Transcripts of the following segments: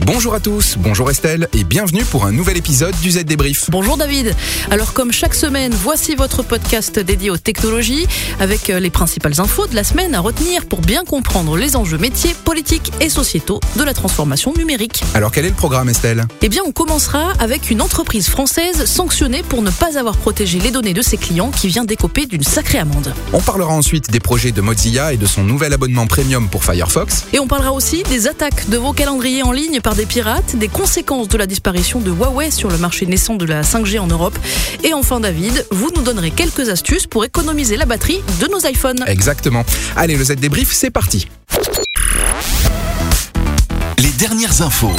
Bonjour à tous, bonjour Estelle et bienvenue pour un nouvel épisode du Z Débrief. Bonjour David. Alors comme chaque semaine, voici votre podcast dédié aux technologies avec euh, les principales infos de la semaine à retenir pour bien comprendre les enjeux métiers, politiques et sociétaux de la transformation numérique. Alors quel est le programme Estelle? Eh bien on commencera avec une entreprise française sanctionnée pour ne pas avoir protégé les données de ses clients qui vient d'écoper d'une sacrée amende. On parlera ensuite des projets de Mozilla et de son nouvel abonnement premium pour Firefox. Et on parlera aussi des attaques de vos calendriers en ligne par des pirates, des conséquences de la disparition de Huawei sur le marché naissant de la 5G en Europe. Et enfin David, vous nous donnerez quelques astuces pour économiser la batterie de nos iPhones. Exactement. Allez, le Z Débrief, c'est parti. Les dernières infos.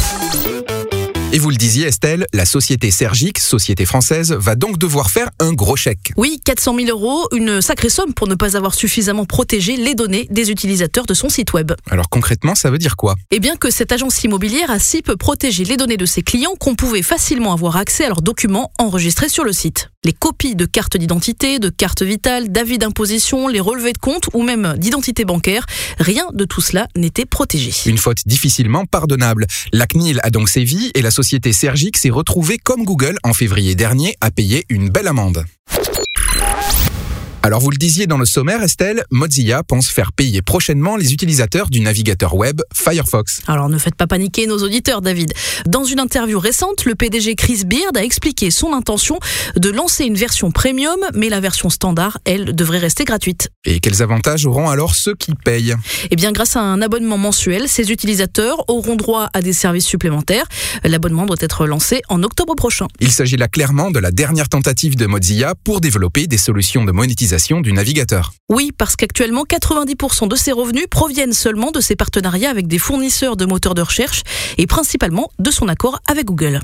Et vous le disiez Estelle, la société Sergic, société française, va donc devoir faire un gros chèque. Oui, 400 000 euros, une sacrée somme pour ne pas avoir suffisamment protégé les données des utilisateurs de son site web. Alors concrètement, ça veut dire quoi? Eh bien que cette agence immobilière a si peu protégé les données de ses clients qu'on pouvait facilement avoir accès à leurs documents enregistrés sur le site. Les copies de cartes d'identité, de cartes vitales, d'avis d'imposition, les relevés de compte ou même d'identité bancaire, rien de tout cela n'était protégé. Une faute difficilement pardonnable. La CNIL a donc sévi et la société Sergic s'est retrouvée comme Google en février dernier à payer une belle amende. Alors vous le disiez dans le sommaire Estelle, Mozilla pense faire payer prochainement les utilisateurs du navigateur web Firefox. Alors ne faites pas paniquer nos auditeurs David. Dans une interview récente, le PDG Chris Beard a expliqué son intention de lancer une version premium, mais la version standard, elle, devrait rester gratuite. Et quels avantages auront alors ceux qui payent? Eh bien grâce à un abonnement mensuel, ces utilisateurs auront droit à des services supplémentaires. L'abonnement doit être lancé en octobre prochain. Il s'agit là clairement de la dernière tentative de Mozilla pour développer des solutions de monétisation Oui, parce qu'actuellement, 90% de ses revenus proviennent seulement de ses partenariats avec des fournisseurs de moteurs de recherche et principalement de son accord avec Google.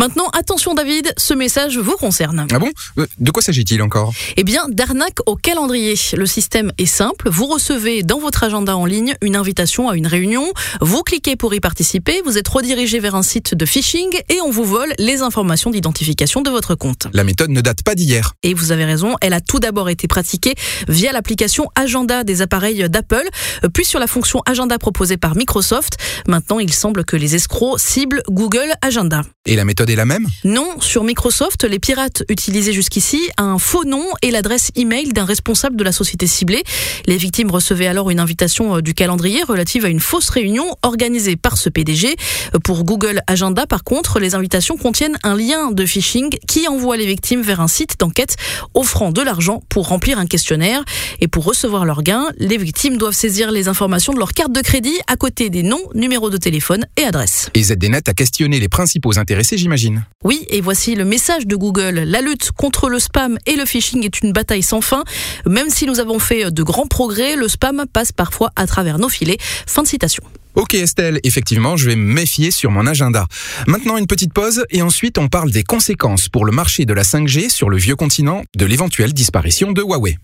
Maintenant, attention David, ce message vous concerne. Ah bon? Euh, De quoi s'agit-il encore? Eh bien, d'arnaque au calendrier. Le système est simple. Vous recevez dans votre agenda en ligne une invitation à une réunion. Vous cliquez pour y participer. Vous êtes redirigé vers un site de phishing et on vous vole les informations d'identification de votre compte. La méthode ne date pas d'hier. Et vous avez raison, elle a tout d'abord été pratiquée via l'application Agenda des appareils d'Apple, puis sur la fonction Agenda proposée par Microsoft. Maintenant, il semble que les escrocs ciblent Google Agenda. Et la méthode est la même? Non, sur Microsoft, les pirates utilisaient jusqu'ici un faux nom et l'adresse email d'un responsable de la société ciblée. Les victimes recevaient alors une invitation euh, du calendrier relative à une fausse réunion organisée par ce PDG. Pour Google Agenda, par contre, les invitations contiennent un lien de phishing qui envoie les victimes vers un site d'enquête offrant de l'argent pour remplir un questionnaire. Et pour recevoir leur gain, les victimes doivent saisir les informations de leur carte de crédit à côté des noms, numéros de téléphone et adresses. Et ZDNet a questionné les principaux intéressés, j'imagine. Oui, et voici le message de Google. La lutte contre le spam et le phishing est une bataille sans fin. Même si nous avons fait de grands progrès, le spam passe parfois à travers nos filets. Fin de citation. Ok Estelle, effectivement, je vais me méfier sur mon agenda. Maintenant une petite pause et ensuite on parle des conséquences pour le marché de la 5G sur le vieux continent de l'éventuelle disparition de Huawei.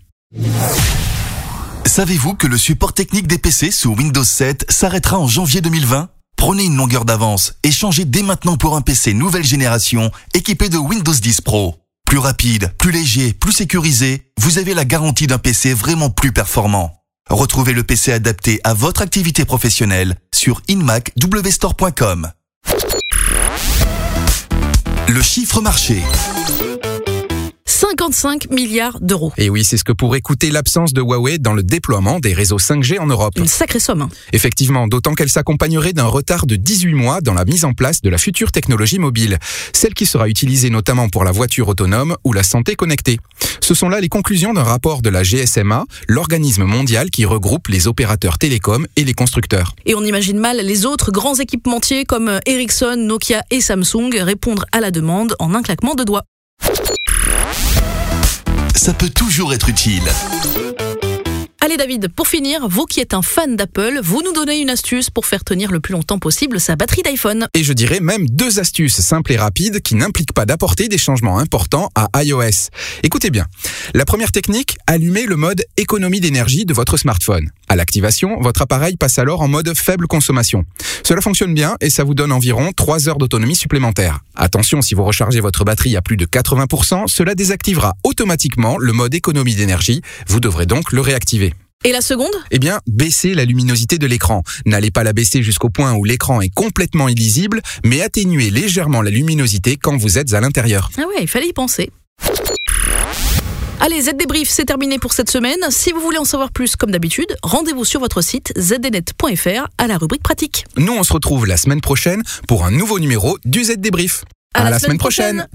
Savez-vous que le support technique des PC sous Windows 7 s'arrêtera en janvier 2020 Prenez une longueur d'avance et changez dès maintenant pour un PC nouvelle génération équipé de Windows 10 Pro. Plus rapide, plus léger, plus sécurisé, vous avez la garantie d'un PC vraiment plus performant. Retrouvez le PC adapté à votre activité professionnelle sur inmacwstore.com. Le chiffre marché. 55 milliards d'euros. Et oui, c'est ce que pourrait coûter l'absence de Huawei dans le déploiement des réseaux 5G en Europe. Une sacrée somme. hein. Effectivement, d'autant qu'elle s'accompagnerait d'un retard de 18 mois dans la mise en place de la future technologie mobile, celle qui sera utilisée notamment pour la voiture autonome ou la santé connectée. Ce sont là les conclusions d'un rapport de la GSMA, l'organisme mondial qui regroupe les opérateurs télécoms et les constructeurs. Et on imagine mal les autres grands équipementiers comme Ericsson, Nokia et Samsung répondre à la demande en un claquement de doigts. Ça peut toujours être utile. Allez David, pour finir, vous qui êtes un fan d'Apple, vous nous donnez une astuce pour faire tenir le plus longtemps possible sa batterie d'iPhone. Et je dirais même deux astuces simples et rapides qui n'impliquent pas d'apporter des changements importants à iOS. Écoutez bien. La première technique, allumez le mode économie d'énergie de votre smartphone. À l'activation, votre appareil passe alors en mode faible consommation. Cela fonctionne bien et ça vous donne environ 3 heures d'autonomie supplémentaire. Attention, si vous rechargez votre batterie à plus de 80%, cela désactivera automatiquement le mode économie d'énergie. Vous devrez donc le réactiver. Et la seconde? Eh bien, baissez la luminosité de l'écran. N'allez pas la baisser jusqu'au point où l'écran est complètement illisible, mais atténuez légèrement la luminosité quand vous êtes à l'intérieur. Ah ouais, il fallait y penser. Allez, Z débrief, c'est terminé pour cette semaine. Si vous voulez en savoir plus, comme d'habitude, rendez-vous sur votre site zdnet.fr à la rubrique pratique. Nous, on se retrouve la semaine prochaine pour un nouveau numéro du Z débrief. À, la, semaine, prochaine.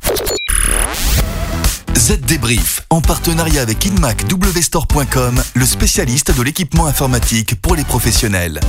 Z Débrief, en partenariat avec InMac WStore.com, le spécialiste de l'équipement informatique pour les professionnels.